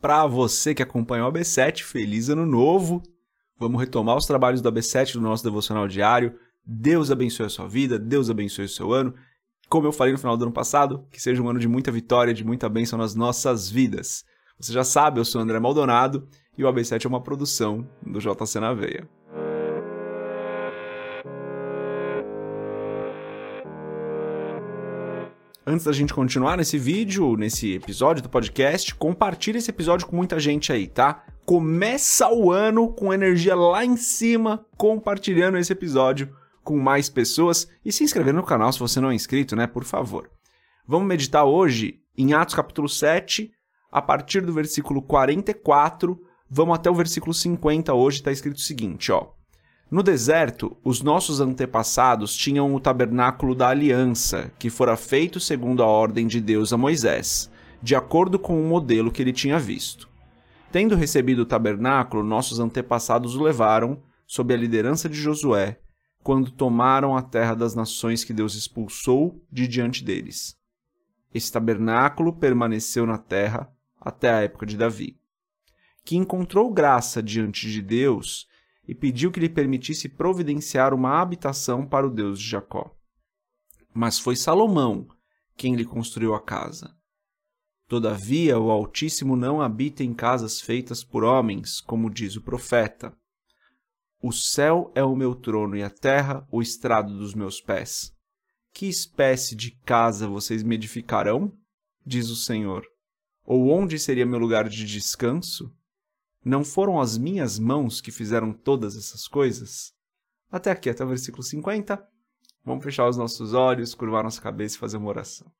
Para você que acompanhou o AB7, feliz ano novo. Vamos retomar os trabalhos do AB7 do nosso devocional diário. Deus abençoe a sua vida, Deus abençoe o seu ano. Como eu falei no final do ano passado, que seja um ano de muita vitória, de muita bênção nas nossas vidas. Você já sabe, eu sou André Maldonado e o AB7 é uma produção do JC na Veia. Antes da gente continuar nesse vídeo, nesse episódio do podcast, compartilhe esse episódio com muita gente aí, tá? Começa o ano com energia lá em cima, compartilhando esse episódio com mais pessoas e se inscrevendo no canal se você não é inscrito, né? Por favor. Vamos meditar hoje em Atos capítulo 7, a partir do versículo 44, vamos até o versículo 50 hoje, está escrito o seguinte, ó. No deserto, os nossos antepassados tinham o tabernáculo da aliança, que fora feito segundo a ordem de Deus a Moisés, de acordo com o modelo que ele tinha visto. Tendo recebido o tabernáculo, nossos antepassados o levaram, sob a liderança de Josué, quando tomaram a terra das nações que Deus expulsou de diante deles. Esse tabernáculo permaneceu na terra até a época de Davi, que encontrou graça diante de Deus e pediu que lhe permitisse providenciar uma habitação para o Deus de Jacó. Mas foi Salomão quem lhe construiu a casa. Todavia, o Altíssimo não habita em casas feitas por homens, como diz o profeta. O céu é o meu trono e a terra o estrado dos meus pés. Que espécie de casa vocês me edificarão? Diz o Senhor. Ou onde seria meu lugar de descanso? Não foram as minhas mãos que fizeram todas essas coisas? Até aqui, até o versículo 50. Vamos fechar os nossos olhos, curvar nossa cabeça e fazer uma oração.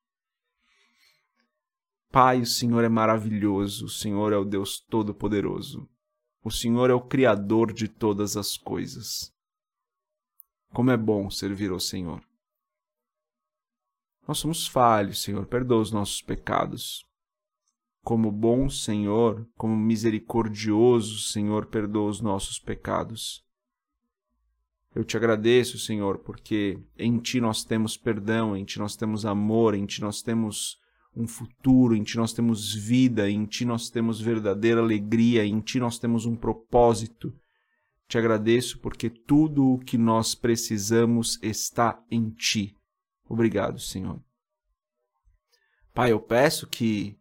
Pai, o Senhor é maravilhoso, o Senhor é o Deus Todo-Poderoso. O Senhor é o Criador de todas as coisas. Como é bom servir ao Senhor. Nós somos falhos, Senhor, perdoa os nossos pecados. Como bom Senhor, como misericordioso Senhor, perdoa os nossos pecados. Eu te agradeço, Senhor, porque em Ti nós temos perdão, em Ti nós temos amor, em Ti nós temos um futuro, em Ti nós temos vida, em Ti nós temos verdadeira alegria, em Ti nós temos um propósito. Te agradeço porque tudo o que nós precisamos está em Ti. Obrigado, Senhor. Pai, eu peço que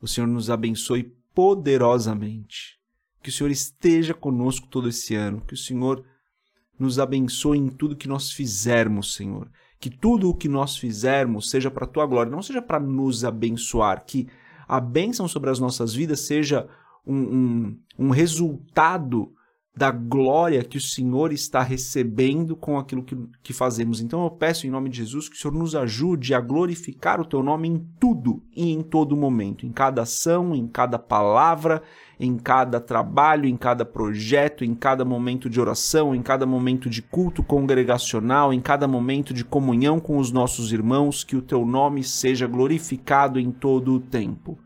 o Senhor nos abençoe poderosamente, que o Senhor esteja conosco todo esse ano, que o Senhor nos abençoe em tudo que nós fizermos, Senhor. Que tudo o que nós fizermos seja para a tua glória, não seja para nos abençoar, que a bênção sobre as nossas vidas seja um, um, um resultado da glória que o Senhor está recebendo com aquilo que, que fazemos. Então eu peço em nome de Jesus que o Senhor nos ajude a glorificar o teu nome em tudo e em todo momento, em cada ação, em cada palavra, em cada trabalho, em cada projeto, em cada momento de oração, em cada momento de culto congregacional, em cada momento de comunhão com os nossos irmãos, que o teu nome seja glorificado em todo o tempo.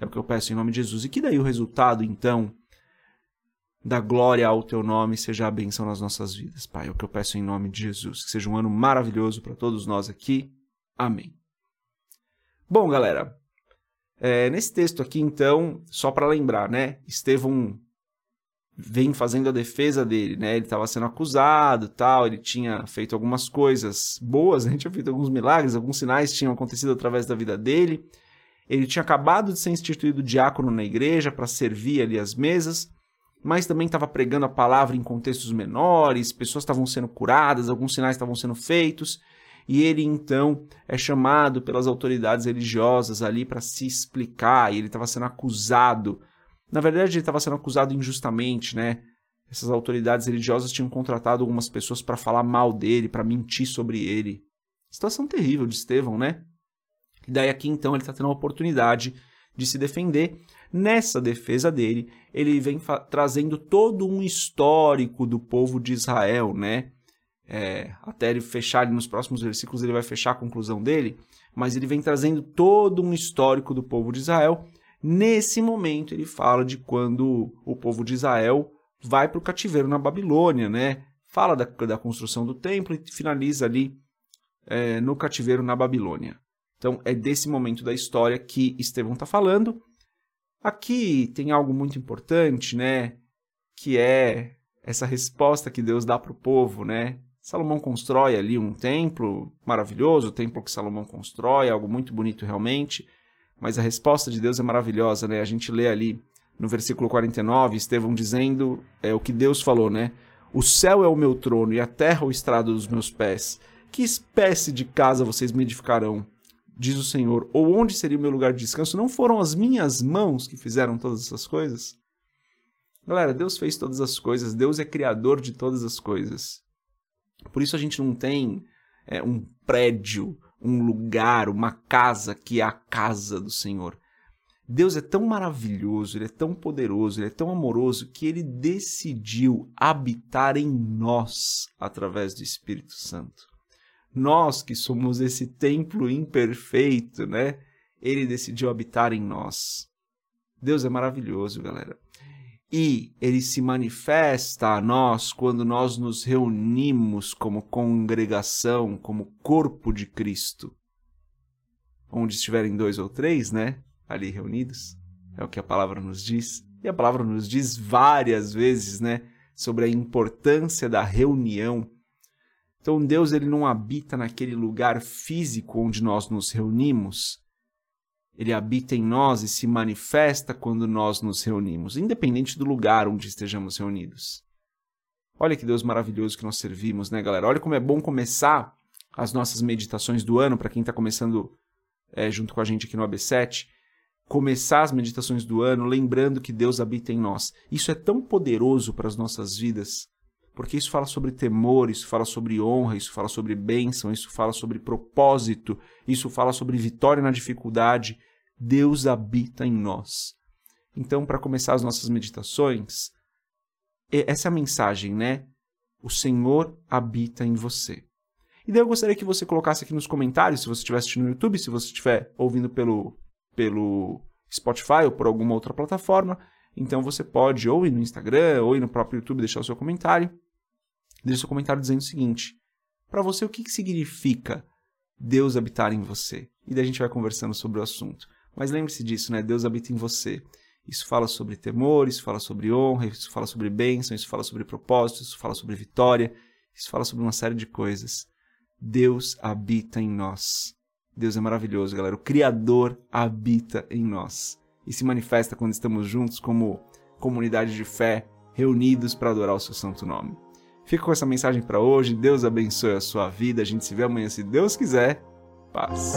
É o que eu peço em nome de Jesus. E que daí o resultado, então, da glória ao teu nome, seja a bênção nas nossas vidas, Pai. É o que eu peço em nome de Jesus. Que seja um ano maravilhoso para todos nós aqui. Amém. Bom, galera, é, nesse texto aqui, então, só para lembrar, né? Estevão vem fazendo a defesa dele, né? Ele estava sendo acusado, tal, ele tinha feito algumas coisas boas, a gente tinha feito alguns milagres, alguns sinais tinham acontecido através da vida dele. Ele tinha acabado de ser instituído diácono na igreja para servir ali as mesas mas também estava pregando a palavra em contextos menores, pessoas estavam sendo curadas, alguns sinais estavam sendo feitos, e ele então é chamado pelas autoridades religiosas ali para se explicar, e ele estava sendo acusado. Na verdade, ele estava sendo acusado injustamente, né? Essas autoridades religiosas tinham contratado algumas pessoas para falar mal dele, para mentir sobre ele. Situação terrível de Estevão, né? E daí aqui então ele está tendo a oportunidade de se defender Nessa defesa dele, ele vem trazendo todo um histórico do povo de Israel, né? É, até ele fechar nos próximos versículos, ele vai fechar a conclusão dele, mas ele vem trazendo todo um histórico do povo de Israel. Nesse momento, ele fala de quando o povo de Israel vai para o cativeiro na Babilônia, né? Fala da, da construção do templo e finaliza ali é, no cativeiro na Babilônia. Então, é desse momento da história que Estevão está falando. Aqui tem algo muito importante, né? Que é essa resposta que Deus dá para o povo, né? Salomão constrói ali um templo maravilhoso, o templo que Salomão constrói, algo muito bonito realmente, mas a resposta de Deus é maravilhosa, né? A gente lê ali no versículo 49, Estevão dizendo é, o que Deus falou, né? O céu é o meu trono e a terra o estrado dos meus pés. Que espécie de casa vocês me edificarão? Diz o Senhor. Ou onde seria o meu lugar de descanso? Não foram as minhas mãos que fizeram todas essas coisas? Galera, Deus fez todas as coisas, Deus é criador de todas as coisas. Por isso a gente não tem é, um prédio, um lugar, uma casa que é a casa do Senhor. Deus é tão maravilhoso, ele é tão poderoso, ele é tão amoroso que ele decidiu habitar em nós através do Espírito Santo. Nós que somos esse templo imperfeito, né? Ele decidiu habitar em nós. Deus é maravilhoso, galera. E ele se manifesta a nós quando nós nos reunimos como congregação, como corpo de Cristo. Onde estiverem dois ou três, né? ali reunidos. É o que a palavra nos diz. E a palavra nos diz várias vezes, né, sobre a importância da reunião. Então Deus ele não habita naquele lugar físico onde nós nos reunimos. Ele habita em nós e se manifesta quando nós nos reunimos, independente do lugar onde estejamos reunidos. Olha que Deus maravilhoso que nós servimos, né, galera? Olha como é bom começar as nossas meditações do ano, para quem está começando é, junto com a gente aqui no AB7 começar as meditações do ano lembrando que Deus habita em nós. Isso é tão poderoso para as nossas vidas, porque isso fala sobre temor, isso fala sobre honra, isso fala sobre bênção, isso fala sobre propósito, isso fala sobre vitória na dificuldade. Deus habita em nós. Então, para começar as nossas meditações, essa é a mensagem, né? O Senhor habita em você. E daí eu gostaria que você colocasse aqui nos comentários, se você estiver assistindo no YouTube, se você estiver ouvindo pelo pelo Spotify ou por alguma outra plataforma. Então você pode ou ir no Instagram ou ir no próprio YouTube deixar o seu comentário. Deixe seu comentário dizendo o seguinte: para você, o que, que significa Deus habitar em você? E daí a gente vai conversando sobre o assunto. Mas lembre-se disso, né? Deus habita em você. Isso fala sobre temor, isso fala sobre honra, isso fala sobre bênção, isso fala sobre propósito, isso fala sobre vitória, isso fala sobre uma série de coisas. Deus habita em nós. Deus é maravilhoso, galera. O Criador habita em nós e se manifesta quando estamos juntos como comunidade de fé, reunidos para adorar o seu santo nome. Fica com essa mensagem para hoje. Deus abençoe a sua vida. A gente se vê amanhã, se Deus quiser. Paz.